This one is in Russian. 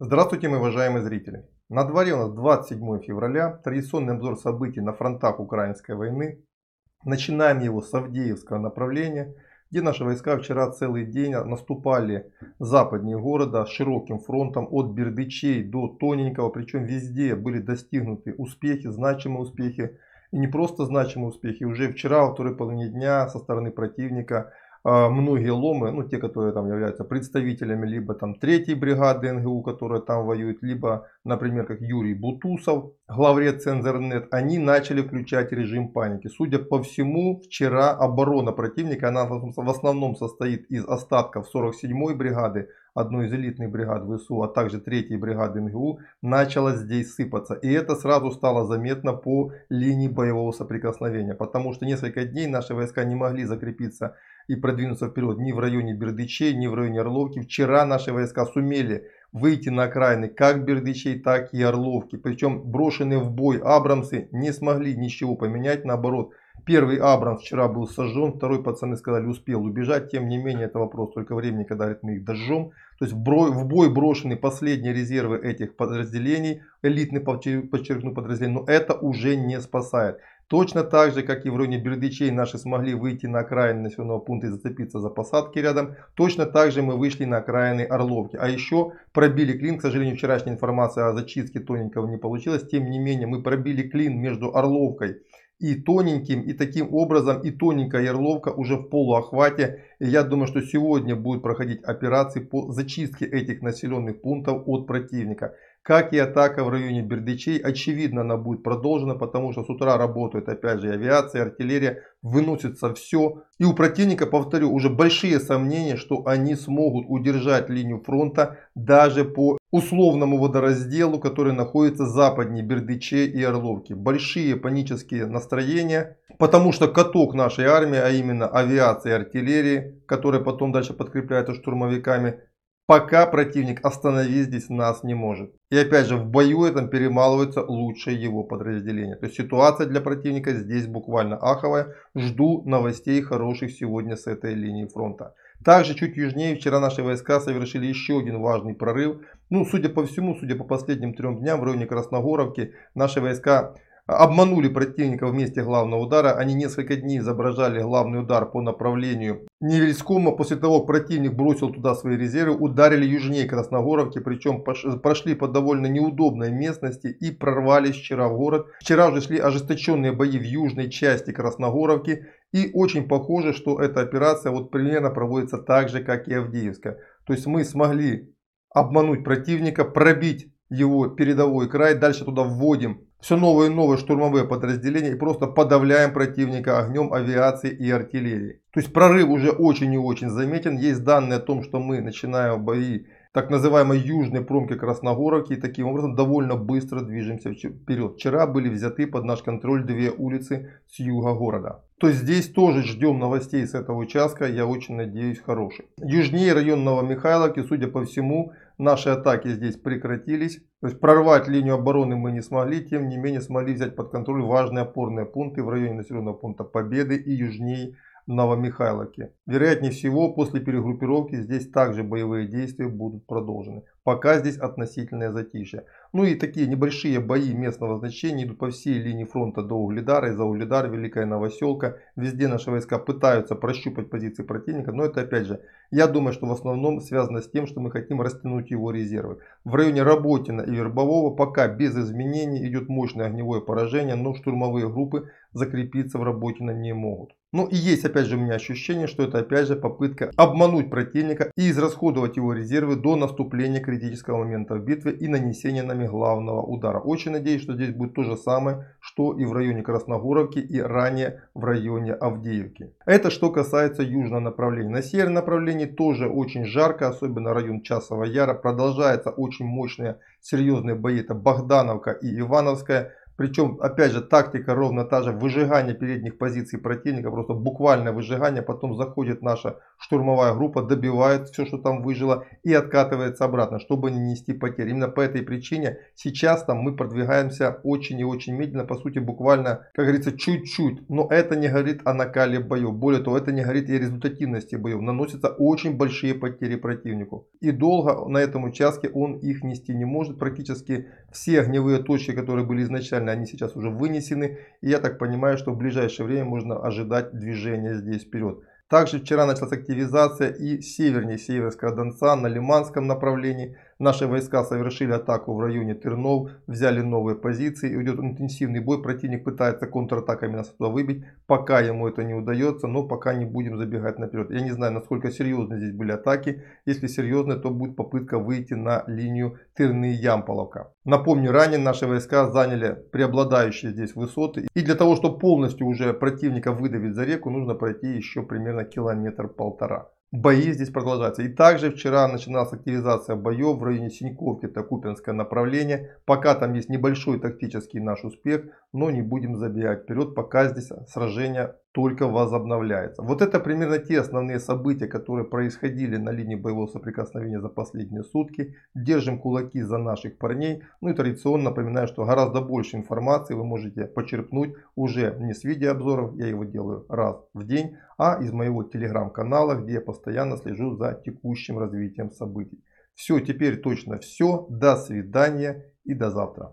Здравствуйте, мои уважаемые зрители! На дворе у нас 27 февраля, традиционный обзор событий на фронтах украинской войны. Начинаем его с Авдеевского направления, где наши войска вчера целый день наступали западнее города широким фронтом от Бердычей до Тоненького. Причем везде были достигнуты успехи, значимые успехи. И не просто значимые успехи. Уже вчера, во второй половине дня со стороны противника многие ломы, ну те, которые там являются представителями либо там третьей бригады НГУ, которая там воюет, либо, например, как Юрий Бутусов, главред Цензорнет, они начали включать режим паники. Судя по всему, вчера оборона противника, она в основном состоит из остатков 47-й бригады, одной из элитных бригад ВСУ, а также 3 бригады НГУ, начала здесь сыпаться. И это сразу стало заметно по линии боевого соприкосновения, потому что несколько дней наши войска не могли закрепиться и продвинуться вперед ни в районе Бердычей, ни в районе Орловки. Вчера наши войска сумели выйти на окраины как Бердычей, так и Орловки. Причем брошенные в бой Абрамсы не смогли ничего поменять, наоборот. Первый Абрамс вчера был сожжен, второй, пацаны сказали, успел убежать. Тем не менее, это вопрос только времени, когда говорит, мы их дожжем. То есть в бой, брошены последние резервы этих подразделений, элитный, подчеркну, подразделений, но это уже не спасает. Точно так же, как и в районе Бердычей наши смогли выйти на окраины населенного пункта и зацепиться за посадки рядом, точно так же мы вышли на окраины Орловки. А еще пробили клин, к сожалению, вчерашняя информация о зачистке тоненького не получилась. Тем не менее, мы пробили клин между Орловкой тоненьким, и таким образом и тоненькая ярловка уже в полуохвате. И я думаю, что сегодня будут проходить операции по зачистке этих населенных пунктов от противника. Как и атака в районе Бердычей, очевидно она будет продолжена, потому что с утра работают опять же авиация, артиллерия, выносится все. И у противника, повторю, уже большие сомнения, что они смогут удержать линию фронта даже по условному водоразделу, который находится западнее Бердычей и Орловки. Большие панические настроения, потому что каток нашей армии, а именно авиации и артиллерии, которая потом дальше подкрепляется штурмовиками, Пока противник остановить здесь нас не может. И опять же в бою этом перемалываются лучшие его подразделения. То есть ситуация для противника здесь буквально аховая. Жду новостей хороших сегодня с этой линии фронта. Также чуть южнее вчера наши войска совершили еще один важный прорыв. Ну, судя по всему, судя по последним трем дням в районе Красногоровки, наши войска обманули противника в месте главного удара. Они несколько дней изображали главный удар по направлению Невельскому. После того, как противник бросил туда свои резервы, ударили южнее Красногоровки. Причем прошли по довольно неудобной местности и прорвались вчера в город. Вчера уже шли ожесточенные бои в южной части Красногоровки. И очень похоже, что эта операция вот примерно проводится так же, как и Авдеевская. То есть мы смогли обмануть противника, пробить его передовой край. Дальше туда вводим все новые и новые штурмовые подразделения и просто подавляем противника огнем авиации и артиллерии. То есть прорыв уже очень и очень заметен. Есть данные о том, что мы начинаем бои так называемой южной промки Красногоровки и таким образом довольно быстро движемся вперед. Вчера были взяты под наш контроль две улицы с юга города. То есть здесь тоже ждем новостей с этого участка, я очень надеюсь хороших. Южнее район Новомихайловки, судя по всему, Наши атаки здесь прекратились. То есть прорвать линию обороны мы не смогли. Тем не менее смогли взять под контроль важные опорные пункты в районе населенного пункта Победы и южнее Новомихайловки. Вероятнее всего, после перегруппировки здесь также боевые действия будут продолжены. Пока здесь относительное затишье. Ну и такие небольшие бои местного значения идут по всей линии фронта до Угледара. Из-за Угледара, Великая Новоселка. Везде наши войска пытаются прощупать позиции противника. Но это опять же, я думаю, что в основном связано с тем, что мы хотим растянуть его резервы. В районе Работина и Вербового пока без изменений идет мощное огневое поражение. Но штурмовые группы закрепиться в Работино не могут. Ну и есть опять же у меня ощущение, что это опять же попытка обмануть противника и израсходовать его резервы до наступления критического момента в битве и нанесения нами главного удара. Очень надеюсь, что здесь будет то же самое, что и в районе Красногоровки и ранее в районе Авдеевки. Это что касается южного направления. На северном направлении тоже очень жарко, особенно район Часова Яра. Продолжается очень мощные серьезные бои. Это Богдановка и Ивановская. Причем, опять же, тактика ровно та же. Выжигание передних позиций противника. Просто буквальное выжигание. Потом заходит наша штурмовая группа, добивает все, что там выжило. И откатывается обратно, чтобы не нести потери. Именно по этой причине сейчас там мы продвигаемся очень и очень медленно. По сути, буквально, как говорится, чуть-чуть. Но это не говорит о накале боев. Более того, это не говорит и о результативности боев. Наносятся очень большие потери противнику. И долго на этом участке он их нести не может. Практически все огневые точки, которые были изначально, они сейчас уже вынесены. И я так понимаю, что в ближайшее время можно ожидать движения здесь вперед. Также вчера началась активизация и севернее Северского Донца на Лиманском направлении. Наши войска совершили атаку в районе Тернов, взяли новые позиции. Идет интенсивный бой. Противник пытается контратаками нас туда выбить. Пока ему это не удается, но пока не будем забегать наперед. Я не знаю, насколько серьезны здесь были атаки. Если серьезные, то будет попытка выйти на линию Тырны-Ямполовка. Напомню, ранее наши войска заняли преобладающие здесь высоты. И для того, чтобы полностью уже противника выдавить за реку, нужно пройти еще примерно километр-полтора. Бои здесь продолжаются. И также вчера начиналась активизация боев в районе Синьковки, это Купинское направление. Пока там есть небольшой тактический наш успех, но не будем забегать вперед, пока здесь сражение только возобновляется. Вот это примерно те основные события, которые происходили на линии боевого соприкосновения за последние сутки. Держим кулаки за наших парней. Ну и традиционно напоминаю, что гораздо больше информации вы можете почерпнуть уже не с видеообзоров, я его делаю раз в день, а из моего телеграм-канала, где я постоянно слежу за текущим развитием событий. Все, теперь точно все. До свидания и до завтра.